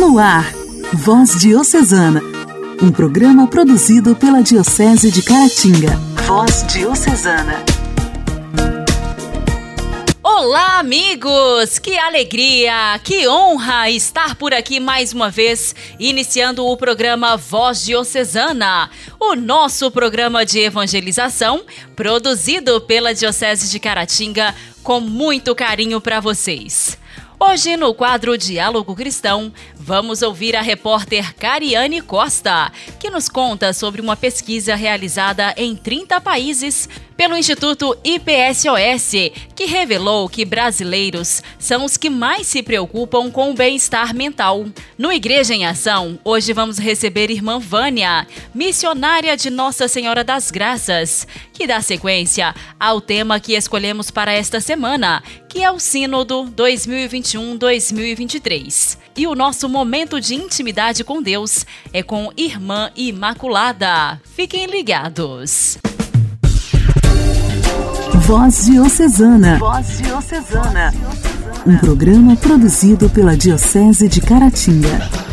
No ar, Voz Diocesana, um programa produzido pela Diocese de Caratinga. Voz Diocesana. Olá, amigos! Que alegria, que honra estar por aqui mais uma vez, iniciando o programa Voz Diocesana, o nosso programa de evangelização, produzido pela Diocese de Caratinga com muito carinho para vocês. Hoje, no quadro Diálogo Cristão, vamos ouvir a repórter Cariane Costa, que nos conta sobre uma pesquisa realizada em 30 países pelo Instituto IPSOS, que revelou que brasileiros são os que mais se preocupam com o bem-estar mental. No Igreja em Ação, hoje vamos receber irmã Vânia, missionária de Nossa Senhora das Graças, que dá sequência ao tema que escolhemos para esta semana, que é o Sínodo 2021-2023. E o nosso momento de intimidade com Deus é com Irmã Imaculada. Fiquem ligados. Voz Diocesana. Voz Diocesana. Um programa produzido pela Diocese de Caratinga.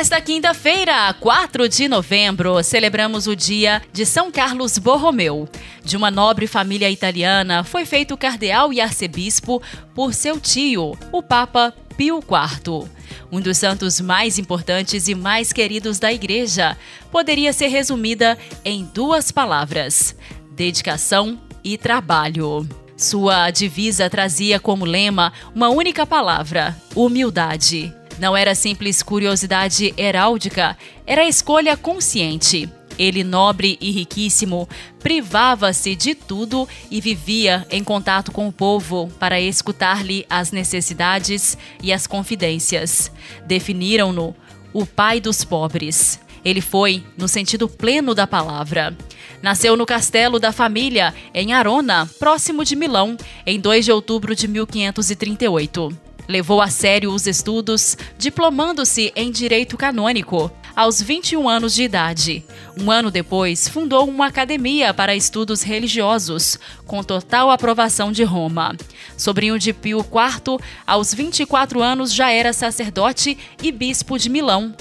Nesta quinta-feira, 4 de novembro, celebramos o dia de São Carlos Borromeu. De uma nobre família italiana, foi feito cardeal e arcebispo por seu tio, o Papa Pio IV. Um dos santos mais importantes e mais queridos da Igreja, poderia ser resumida em duas palavras: dedicação e trabalho. Sua divisa trazia como lema uma única palavra: humildade. Não era simples curiosidade heráldica, era escolha consciente. Ele, nobre e riquíssimo, privava-se de tudo e vivia em contato com o povo para escutar-lhe as necessidades e as confidências. Definiram-no o pai dos pobres. Ele foi no sentido pleno da palavra. Nasceu no castelo da família, em Arona, próximo de Milão, em 2 de outubro de 1538. Levou a sério os estudos, diplomando-se em direito canônico aos 21 anos de idade. Um ano depois, fundou uma academia para estudos religiosos, com total aprovação de Roma. Sobrinho de Pio IV, aos 24 anos já era sacerdote e bispo de Milão.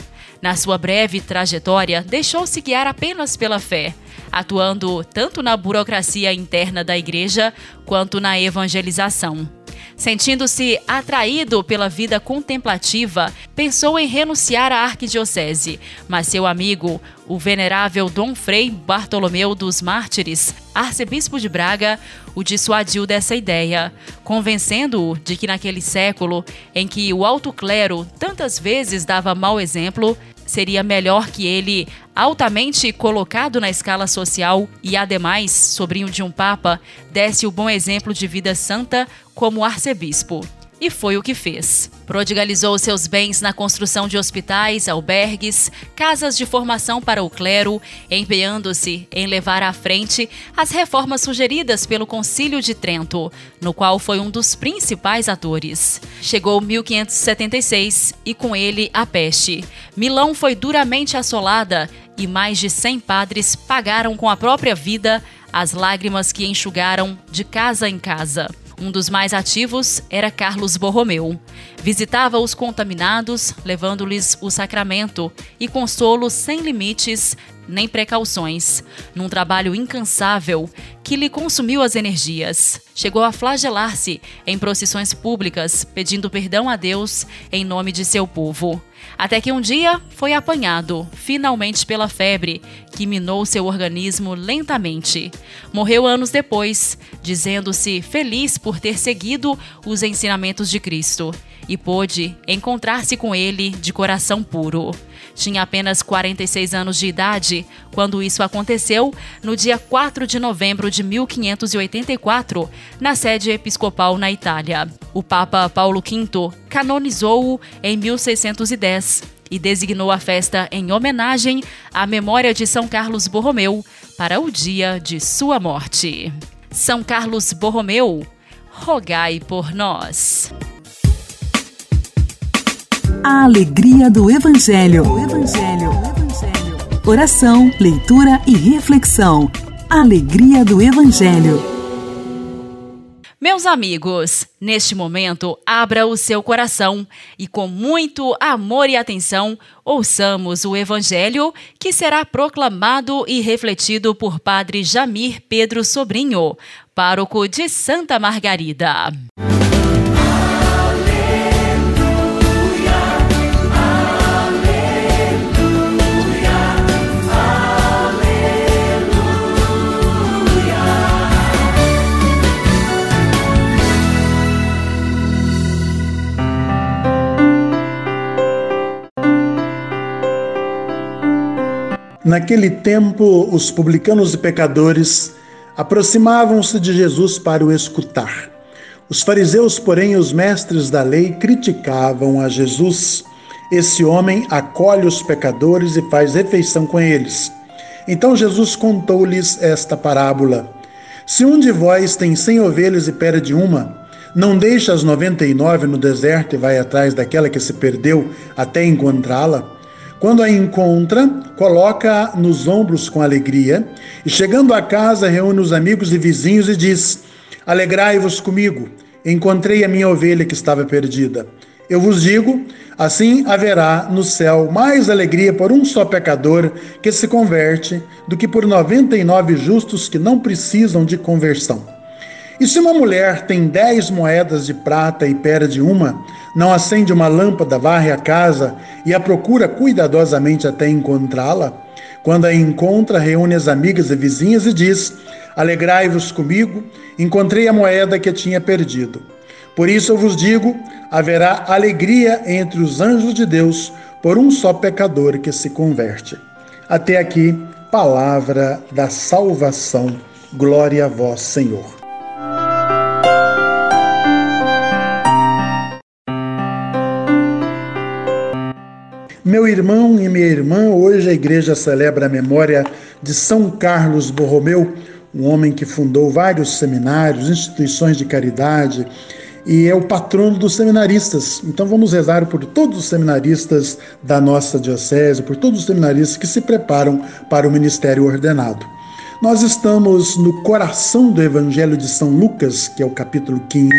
Na sua breve trajetória, deixou-se guiar apenas pela fé, atuando tanto na burocracia interna da igreja quanto na evangelização. Sentindo-se atraído pela vida contemplativa, pensou em renunciar à arquidiocese, mas seu amigo, o venerável Dom Frei Bartolomeu dos Mártires, arcebispo de Braga, o dissuadiu dessa ideia, convencendo-o de que naquele século, em que o alto clero tantas vezes dava mau exemplo, seria melhor que ele, altamente colocado na escala social e, ademais, sobrinho de um papa, desse o bom exemplo de vida santa como arcebispo. E foi o que fez. Prodigalizou seus bens na construção de hospitais, albergues, casas de formação para o clero, empenhando-se em levar à frente as reformas sugeridas pelo Concílio de Trento, no qual foi um dos principais atores. Chegou 1576 e com ele a peste. Milão foi duramente assolada e mais de 100 padres pagaram com a própria vida as lágrimas que enxugaram de casa em casa. Um dos mais ativos era Carlos Borromeu. Visitava os contaminados, levando-lhes o sacramento e consolo sem limites nem precauções, num trabalho incansável que lhe consumiu as energias. Chegou a flagelar-se em procissões públicas, pedindo perdão a Deus em nome de seu povo. Até que um dia foi apanhado, finalmente pela febre, que minou seu organismo lentamente. Morreu anos depois, dizendo-se feliz por ter seguido os ensinamentos de Cristo e pôde encontrar-se com ele de coração puro. Tinha apenas 46 anos de idade quando isso aconteceu, no dia 4 de novembro de 1584, na sede episcopal na Itália. O Papa Paulo V canonizou-o em 1610 e designou a festa em homenagem à memória de São Carlos Borromeu para o dia de sua morte. São Carlos Borromeu, rogai por nós. A alegria do Evangelho. Evangelho. Oração, leitura e reflexão. Alegria do Evangelho. Meus amigos, neste momento, abra o seu coração e, com muito amor e atenção, ouçamos o Evangelho que será proclamado e refletido por Padre Jamir Pedro Sobrinho, pároco de Santa Margarida. Naquele tempo, os publicanos e pecadores aproximavam-se de Jesus para o escutar. Os fariseus, porém, os mestres da lei, criticavam a Jesus. Esse homem acolhe os pecadores e faz refeição com eles. Então Jesus contou-lhes esta parábola: Se um de vós tem cem ovelhas e perde uma, não deixa as noventa e nove no deserto e vai atrás daquela que se perdeu até encontrá-la? Quando a encontra, coloca nos ombros com alegria e, chegando a casa, reúne os amigos e vizinhos e diz: Alegrai-vos comigo, encontrei a minha ovelha que estava perdida. Eu vos digo: assim haverá no céu mais alegria por um só pecador que se converte do que por noventa e nove justos que não precisam de conversão. E se uma mulher tem dez moedas de prata e perde uma, não acende uma lâmpada, varre a casa e a procura cuidadosamente até encontrá-la? Quando a encontra, reúne as amigas e vizinhas e diz: Alegrai-vos comigo, encontrei a moeda que tinha perdido. Por isso eu vos digo: haverá alegria entre os anjos de Deus por um só pecador que se converte. Até aqui, palavra da salvação. Glória a vós, Senhor. Meu irmão e minha irmã, hoje a igreja celebra a memória de São Carlos Borromeu, um homem que fundou vários seminários, instituições de caridade e é o patrono dos seminaristas. Então vamos rezar por todos os seminaristas da nossa diocese, por todos os seminaristas que se preparam para o ministério ordenado. Nós estamos no coração do Evangelho de São Lucas, que é o capítulo 15,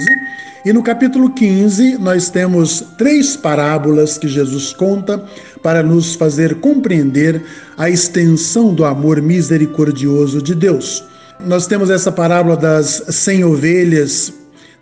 e no capítulo 15, nós temos três parábolas que Jesus conta para nos fazer compreender a extensão do amor misericordioso de Deus. Nós temos essa parábola das cem ovelhas,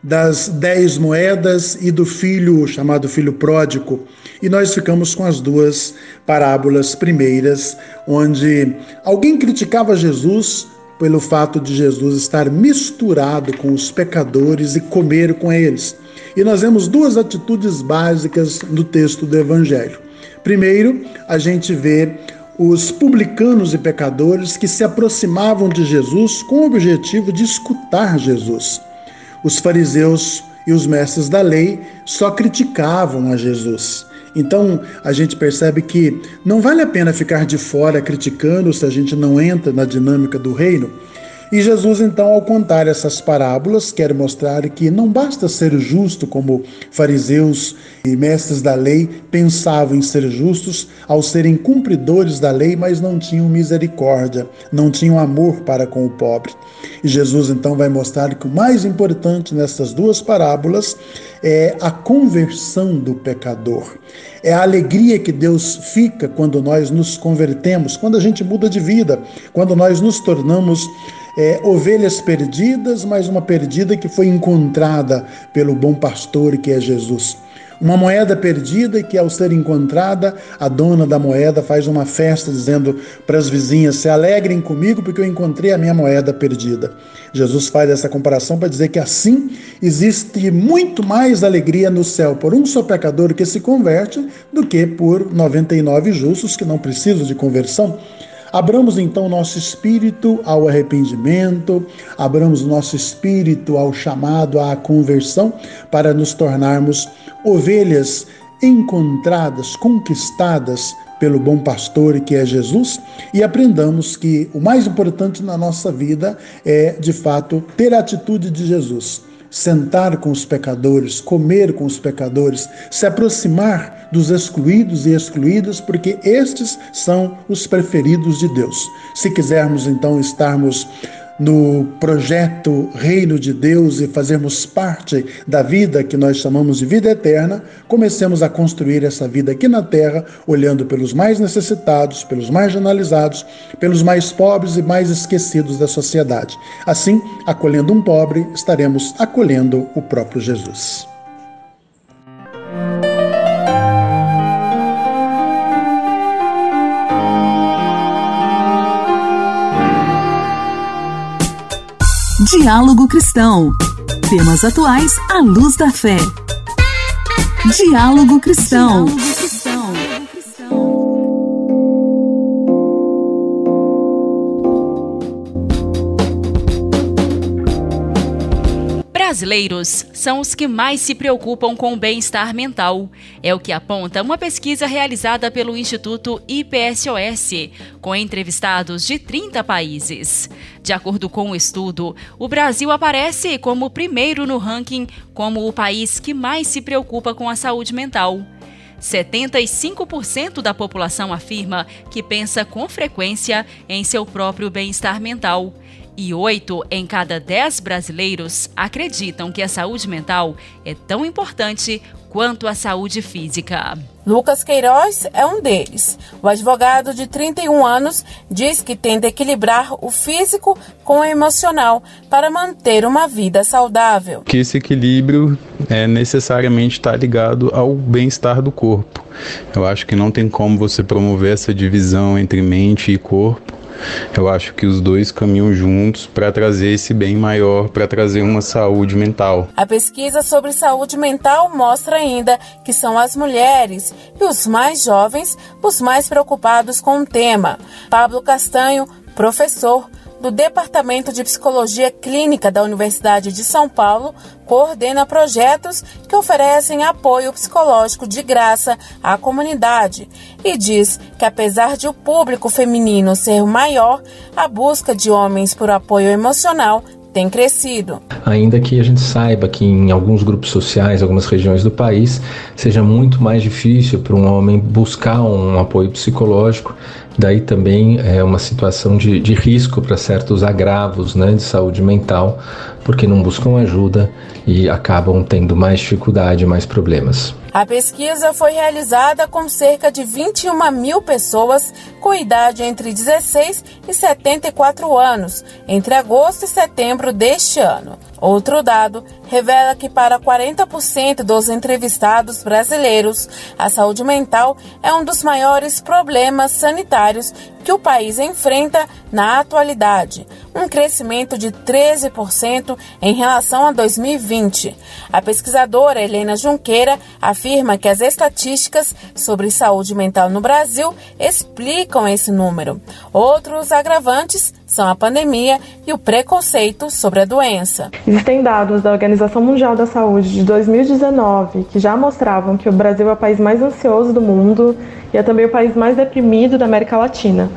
das dez moedas e do filho chamado filho pródigo. E nós ficamos com as duas parábolas primeiras, onde alguém criticava Jesus pelo fato de Jesus estar misturado com os pecadores e comer com eles. E nós vemos duas atitudes básicas no texto do Evangelho. Primeiro, a gente vê os publicanos e pecadores que se aproximavam de Jesus com o objetivo de escutar Jesus. Os fariseus e os mestres da lei só criticavam a Jesus. Então a gente percebe que não vale a pena ficar de fora criticando se a gente não entra na dinâmica do reino. E Jesus, então, ao contar essas parábolas, quer mostrar que não basta ser justo, como fariseus e mestres da lei pensavam em ser justos ao serem cumpridores da lei, mas não tinham misericórdia, não tinham amor para com o pobre. E Jesus, então, vai mostrar que o mais importante nessas duas parábolas é a conversão do pecador. É a alegria que Deus fica quando nós nos convertemos, quando a gente muda de vida, quando nós nos tornamos é, ovelhas perdidas, mas uma perdida que foi encontrada pelo bom pastor que é Jesus. Uma moeda perdida que, ao ser encontrada, a dona da moeda faz uma festa dizendo para as vizinhas: se alegrem comigo porque eu encontrei a minha moeda perdida. Jesus faz essa comparação para dizer que assim existe muito mais alegria no céu por um só pecador que se converte do que por 99 justos que não precisam de conversão. Abramos então nosso espírito ao arrependimento, abramos nosso espírito ao chamado à conversão para nos tornarmos ovelhas encontradas, conquistadas pelo bom pastor que é Jesus e aprendamos que o mais importante na nossa vida é, de fato, ter a atitude de Jesus. Sentar com os pecadores, comer com os pecadores, se aproximar dos excluídos e excluídas, porque estes são os preferidos de Deus. Se quisermos então estarmos no projeto Reino de Deus e fazermos parte da vida que nós chamamos de vida eterna, comecemos a construir essa vida aqui na terra, olhando pelos mais necessitados, pelos marginalizados, pelos mais pobres e mais esquecidos da sociedade. Assim, acolhendo um pobre, estaremos acolhendo o próprio Jesus. Diálogo Cristão. Temas atuais à luz da fé. Diálogo Cristão. Brasileiros são os que mais se preocupam com o bem-estar mental. É o que aponta uma pesquisa realizada pelo Instituto IPSOS, com entrevistados de 30 países. De acordo com o estudo, o Brasil aparece como primeiro no ranking como o país que mais se preocupa com a saúde mental. 75% da população afirma que pensa com frequência em seu próprio bem-estar mental e oito em cada dez brasileiros acreditam que a saúde mental é tão importante quanto a saúde física. Lucas Queiroz é um deles. O advogado de 31 anos diz que tenta equilibrar o físico com o emocional para manter uma vida saudável. Que esse equilíbrio é necessariamente estar ligado ao bem-estar do corpo. Eu acho que não tem como você promover essa divisão entre mente e corpo eu acho que os dois caminham juntos para trazer esse bem maior, para trazer uma saúde mental. A pesquisa sobre saúde mental mostra ainda que são as mulheres e os mais jovens os mais preocupados com o tema. Pablo Castanho, professor, do Departamento de Psicologia Clínica da Universidade de São Paulo, coordena projetos que oferecem apoio psicológico de graça à comunidade e diz que, apesar de o público feminino ser maior, a busca de homens por apoio emocional tem crescido. Ainda que a gente saiba que em alguns grupos sociais, algumas regiões do país, seja muito mais difícil para um homem buscar um apoio psicológico, daí também é uma situação de, de risco para certos agravos né, de saúde mental, porque não buscam ajuda e acabam tendo mais dificuldade, mais problemas. A pesquisa foi realizada com cerca de 21 mil pessoas com idade entre 16 e 74 anos, entre agosto e setembro deste ano. Outro dado revela que para 40% dos entrevistados brasileiros, a saúde mental é um dos maiores problemas sanitários que o país enfrenta na atualidade, um crescimento de 13% em relação a 2020. A pesquisadora Helena Junqueira afirma que as estatísticas sobre saúde mental no Brasil explicam esse número. Outros agravantes são a pandemia e o preconceito sobre a doença. Existem dados da Organização Mundial da Saúde de 2019 que já mostravam que o Brasil é o país mais ansioso do mundo e é também o país mais deprimido da América Latina.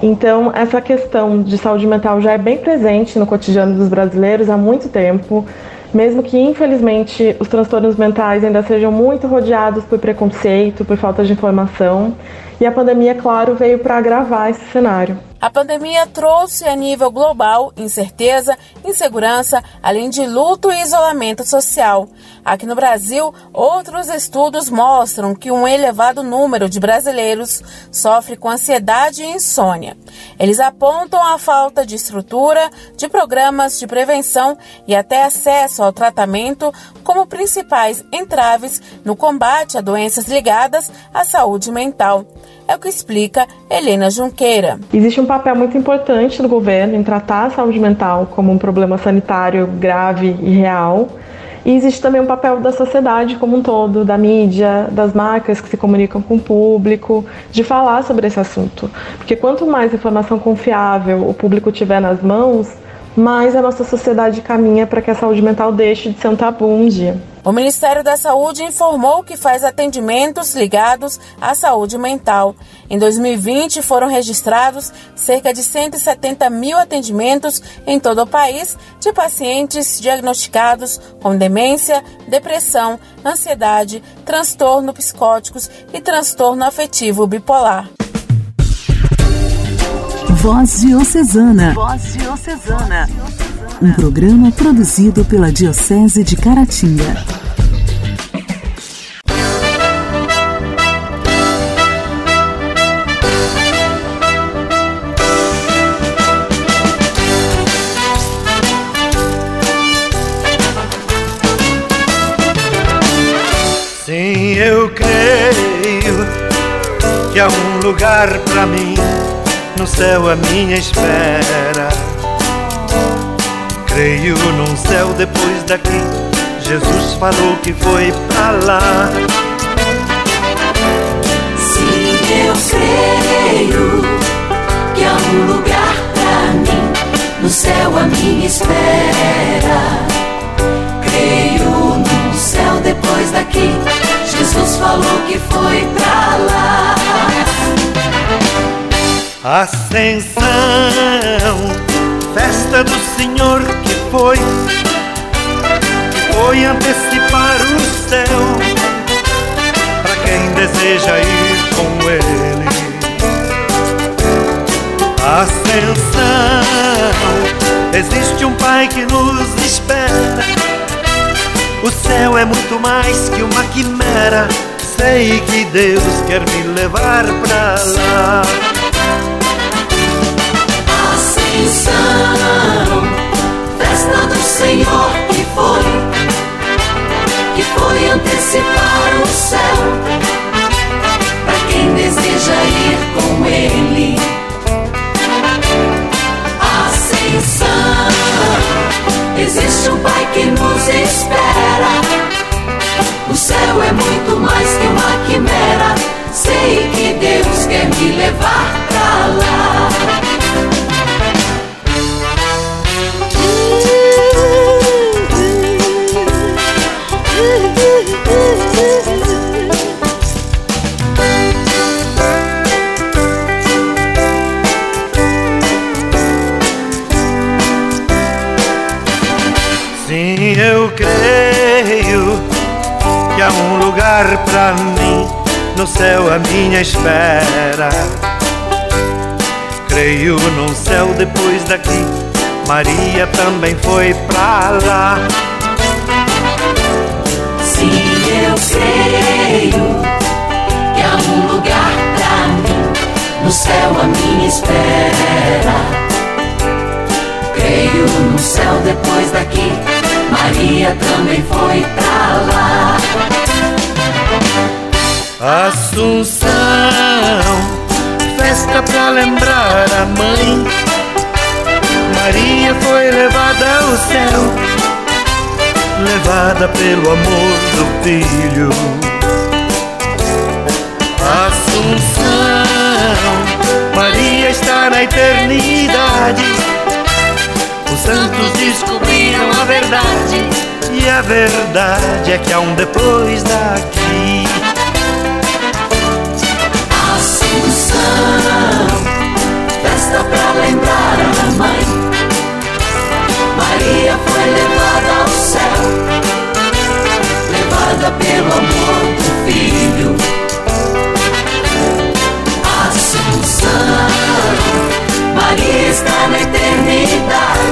Então, essa questão de saúde mental já é bem presente no cotidiano dos brasileiros há muito tempo mesmo que infelizmente os transtornos mentais ainda sejam muito rodeados por preconceito, por falta de informação, e a pandemia, claro, veio para agravar esse cenário. A pandemia trouxe a nível global incerteza, insegurança, além de luto e isolamento social. Aqui no Brasil, outros estudos mostram que um elevado número de brasileiros sofre com ansiedade e insônia. Eles apontam a falta de estrutura, de programas de prevenção e até acesso ao tratamento como principais entraves no combate a doenças ligadas à saúde mental. É o que explica Helena Junqueira. Existe um papel muito importante do governo em tratar a saúde mental como um problema sanitário grave e real. E existe também um papel da sociedade como um todo, da mídia, das marcas que se comunicam com o público, de falar sobre esse assunto. Porque quanto mais informação confiável o público tiver nas mãos, mais a nossa sociedade caminha para que a saúde mental deixe de ser um tabu um dia. O Ministério da Saúde informou que faz atendimentos ligados à saúde mental. Em 2020, foram registrados cerca de 170 mil atendimentos em todo o país de pacientes diagnosticados com demência, depressão, ansiedade, transtorno psicóticos e transtorno afetivo bipolar. Voz Diocesana. Voz Diocesana. Um programa produzido pela Diocese de Caratinga. Sim, eu creio que há um lugar para mim no céu à minha espera. Creio num céu depois daqui. Jesus falou que foi pra lá. Sim, eu creio que há um lugar pra mim no céu à minha espera. Creio num céu depois daqui. Jesus falou que foi pra lá. Ascensão, festa do Senhor que foi, foi antecipar o céu para quem deseja ir com Ele. Ascensão, existe um Pai que nos espera. O céu é muito mais que uma quimera. Sei que Deus quer me levar pra lá. Ascensão, festa do Senhor que foi, que foi antecipar o céu para quem deseja ir com Ele. Ascensão, existe um Pai que nos espera. O céu é muito mais que uma quimera. Espera. Creio num céu depois daqui. Maria também foi pra lá. Sim, eu creio que há um lugar pra mim no céu à minha espera. Creio no céu depois daqui. Maria também foi pra lá. Assunção, festa pra lembrar a mãe. Maria foi levada ao céu, levada pelo amor do Filho. Assunção, Maria está na eternidade. Os santos descobriram a verdade, e a verdade é que há um depois daqui. Festa pra lembrar a mãe. Maria foi levada ao céu, levada pelo amor do Filho. Assunção, Maria está na eternidade.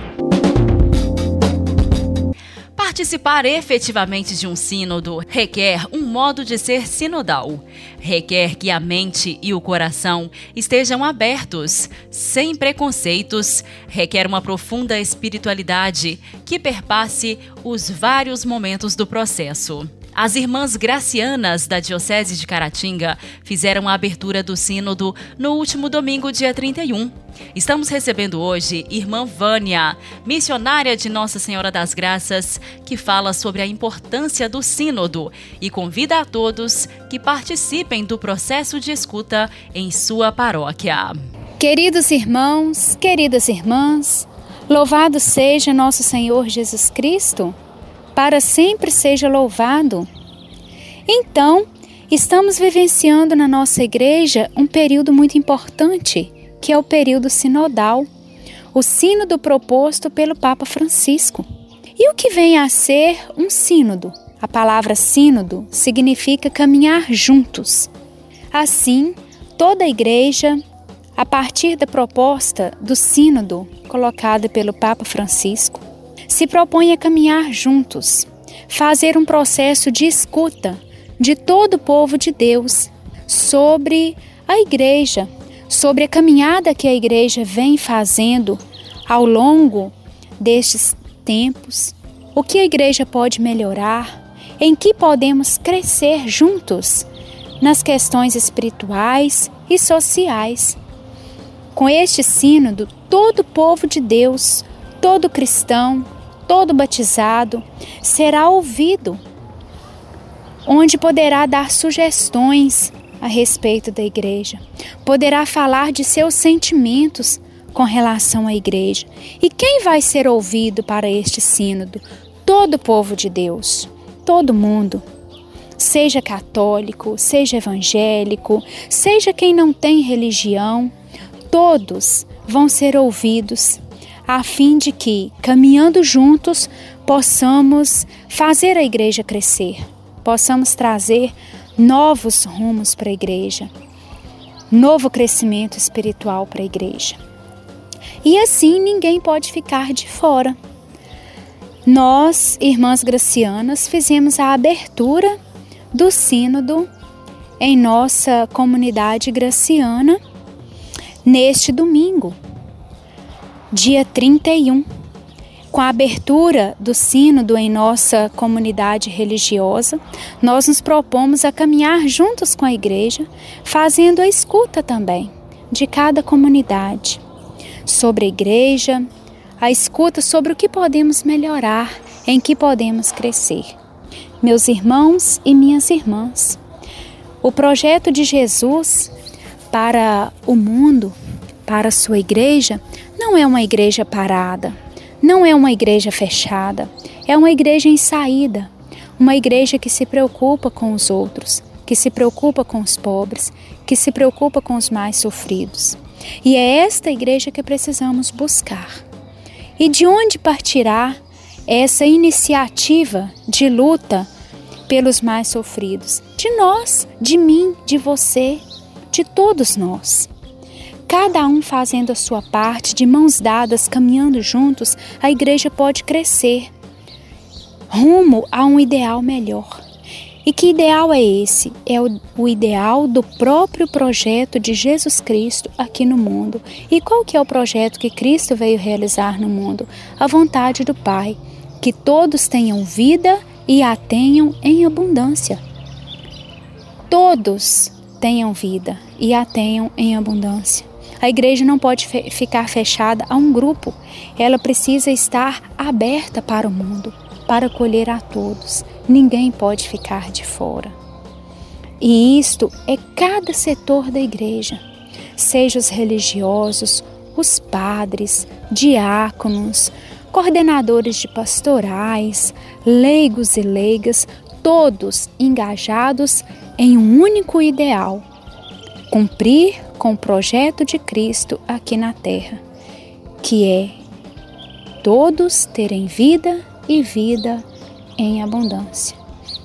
Participar efetivamente de um sínodo requer um modo de ser sinodal. Requer que a mente e o coração estejam abertos, sem preconceitos. Requer uma profunda espiritualidade que perpasse os vários momentos do processo. As irmãs gracianas da Diocese de Caratinga fizeram a abertura do Sínodo no último domingo, dia 31. Estamos recebendo hoje irmã Vânia, missionária de Nossa Senhora das Graças, que fala sobre a importância do Sínodo e convida a todos que participem do processo de escuta em sua paróquia. Queridos irmãos, queridas irmãs, louvado seja nosso Senhor Jesus Cristo para sempre seja louvado. Então, estamos vivenciando na nossa igreja um período muito importante, que é o período sinodal, o sínodo proposto pelo Papa Francisco. E o que vem a ser um sínodo? A palavra sínodo significa caminhar juntos. Assim, toda a igreja, a partir da proposta do sínodo colocada pelo Papa Francisco, se propõe a caminhar juntos, fazer um processo de escuta de todo o povo de Deus sobre a igreja, sobre a caminhada que a igreja vem fazendo ao longo destes tempos, o que a igreja pode melhorar, em que podemos crescer juntos nas questões espirituais e sociais. Com este sínodo, todo o povo de Deus, todo cristão, todo batizado será ouvido, onde poderá dar sugestões a respeito da igreja, poderá falar de seus sentimentos com relação à igreja. E quem vai ser ouvido para este sínodo? Todo o povo de Deus, todo mundo. Seja católico, seja evangélico, seja quem não tem religião, todos vão ser ouvidos a fim de que, caminhando juntos, possamos fazer a igreja crescer, possamos trazer novos rumos para a igreja, novo crescimento espiritual para a igreja. E assim ninguém pode ficar de fora. Nós, irmãs gracianas, fizemos a abertura do Sínodo em nossa comunidade graciana neste domingo, dia 31, com a abertura do sínodo em nossa comunidade religiosa, nós nos propomos a caminhar juntos com a igreja, fazendo a escuta também de cada comunidade sobre a igreja, a escuta sobre o que podemos melhorar, em que podemos crescer. Meus irmãos e minhas irmãs, o projeto de Jesus para o mundo, para a sua igreja, não é uma igreja parada, não é uma igreja fechada, é uma igreja em saída, uma igreja que se preocupa com os outros, que se preocupa com os pobres, que se preocupa com os mais sofridos. E é esta igreja que precisamos buscar. E de onde partirá essa iniciativa de luta pelos mais sofridos? De nós, de mim, de você, de todos nós cada um fazendo a sua parte, de mãos dadas, caminhando juntos, a igreja pode crescer rumo a um ideal melhor. E que ideal é esse? É o, o, ideal do próprio projeto de Jesus Cristo aqui no mundo. E qual que é o projeto que Cristo veio realizar no mundo? A vontade do Pai, que todos tenham vida e a tenham em abundância. Todos tenham vida e a tenham em abundância. A igreja não pode fe ficar fechada a um grupo, ela precisa estar aberta para o mundo, para acolher a todos. Ninguém pode ficar de fora. E isto é cada setor da igreja, seja os religiosos, os padres, diáconos, coordenadores de pastorais, leigos e leigas, todos engajados em um único ideal: cumprir com o projeto de Cristo aqui na terra, que é todos terem vida e vida em abundância.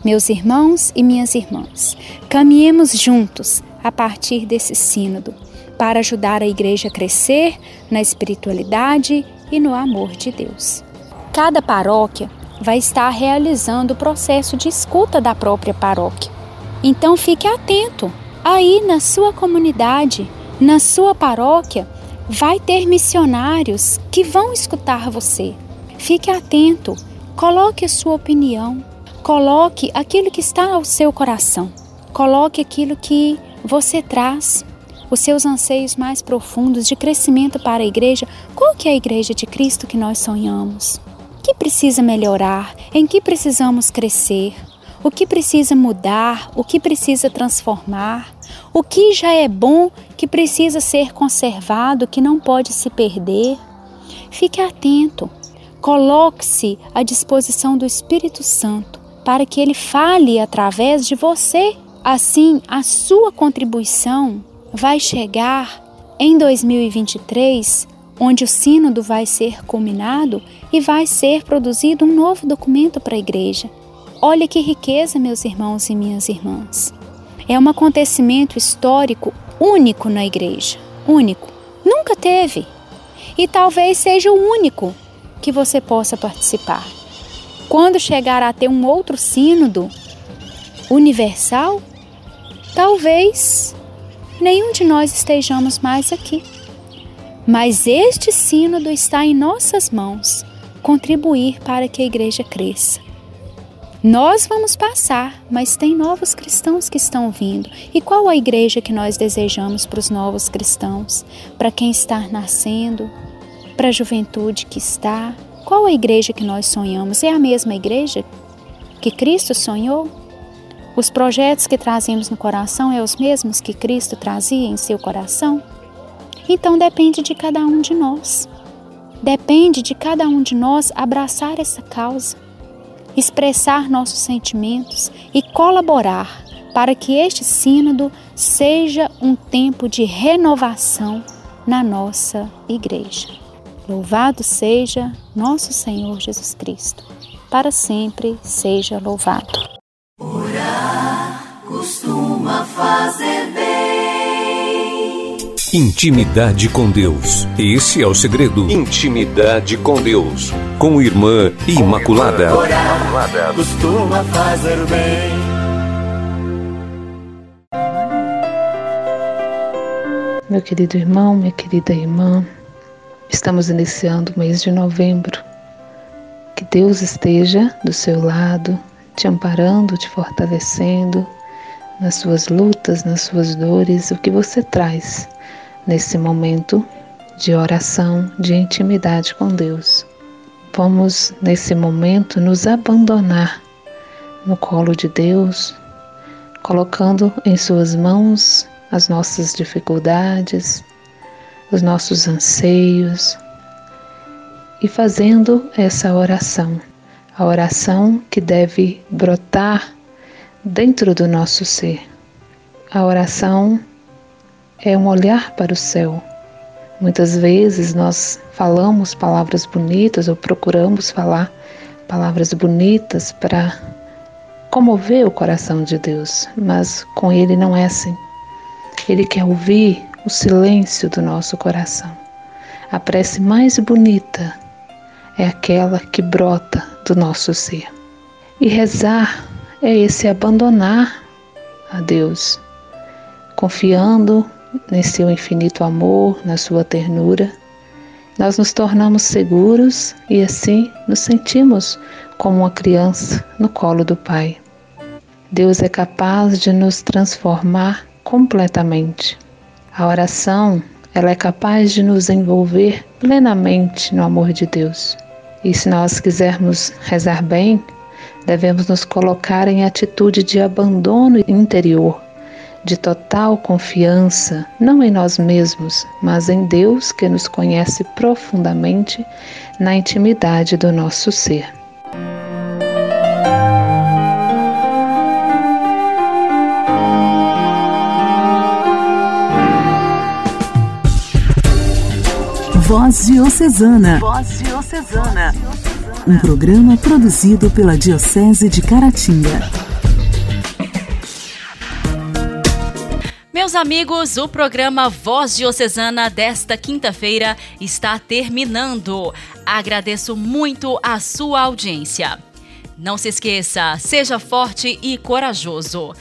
Meus irmãos e minhas irmãs, caminhemos juntos a partir desse sínodo para ajudar a igreja a crescer na espiritualidade e no amor de Deus. Cada paróquia vai estar realizando o processo de escuta da própria paróquia. Então fique atento Aí na sua comunidade, na sua paróquia, vai ter missionários que vão escutar você. Fique atento, coloque a sua opinião, coloque aquilo que está ao seu coração. Coloque aquilo que você traz, os seus anseios mais profundos de crescimento para a igreja. Qual que é a igreja de Cristo que nós sonhamos? O que precisa melhorar? Em que precisamos crescer? O que precisa mudar? O que precisa transformar? O que já é bom que precisa ser conservado, que não pode se perder? Fique atento. Coloque-se à disposição do Espírito Santo para que ele fale através de você Assim, a sua contribuição vai chegar em 2023, onde o sínodo vai ser culminado e vai ser produzido um novo documento para a igreja. Olha que riqueza, meus irmãos e minhas irmãs. É um acontecimento histórico único na igreja. Único. Nunca teve. E talvez seja o único que você possa participar. Quando chegar a ter um outro sínodo universal, Talvez nenhum de nós estejamos mais aqui. Mas este sínodo está em nossas mãos contribuir para que a igreja cresça. Nós vamos passar, mas tem novos cristãos que estão vindo. E qual a igreja que nós desejamos para os novos cristãos? Para quem está nascendo? Para a juventude que está? Qual a igreja que nós sonhamos? É a mesma igreja que Cristo sonhou? Os projetos que trazemos no coração é os mesmos que Cristo trazia em seu coração? Então depende de cada um de nós. Depende de cada um de nós abraçar essa causa, expressar nossos sentimentos e colaborar para que este sínodo seja um tempo de renovação na nossa igreja. Louvado seja nosso Senhor Jesus Cristo. Para sempre seja louvado. Orar costuma fazer bem. Intimidade com Deus. Esse é o segredo. Intimidade com Deus. Com Irmã Imaculada. Orar costuma fazer bem. Meu querido irmão, minha querida irmã, estamos iniciando o mês de novembro. Que Deus esteja do seu lado, te amparando, te fortalecendo nas suas lutas, nas suas dores, o que você traz nesse momento de oração, de intimidade com Deus. Vamos, nesse momento, nos abandonar no colo de Deus, colocando em Suas mãos as nossas dificuldades, os nossos anseios e fazendo essa oração a oração que deve brotar dentro do nosso ser. A oração é um olhar para o céu. Muitas vezes nós falamos palavras bonitas ou procuramos falar palavras bonitas para comover o coração de Deus, mas com Ele não é assim. Ele quer ouvir o silêncio do nosso coração. A prece mais bonita é aquela que brota do nosso ser. E rezar é esse abandonar a Deus, confiando em seu infinito amor, na sua ternura. Nós nos tornamos seguros e assim nos sentimos como uma criança no colo do Pai. Deus é capaz de nos transformar completamente. A oração, ela é capaz de nos envolver plenamente no amor de Deus. E se nós quisermos rezar bem, devemos nos colocar em atitude de abandono interior, de total confiança, não em nós mesmos, mas em Deus que nos conhece profundamente na intimidade do nosso ser. Voz Diocesana. Voz Diocesana. Um programa produzido pela Diocese de Caratinga. Meus amigos, o programa Voz Diocesana desta quinta-feira está terminando. Agradeço muito a sua audiência. Não se esqueça, seja forte e corajoso.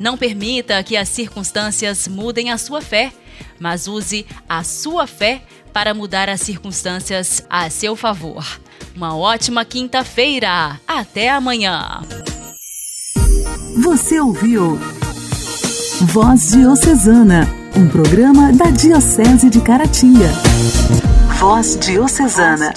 Não permita que as circunstâncias mudem a sua fé, mas use a sua fé para mudar as circunstâncias a seu favor. Uma ótima quinta-feira! Até amanhã! Você ouviu Voz Diocesana, um programa da Diocese de Caratinga. Voz Diocesana.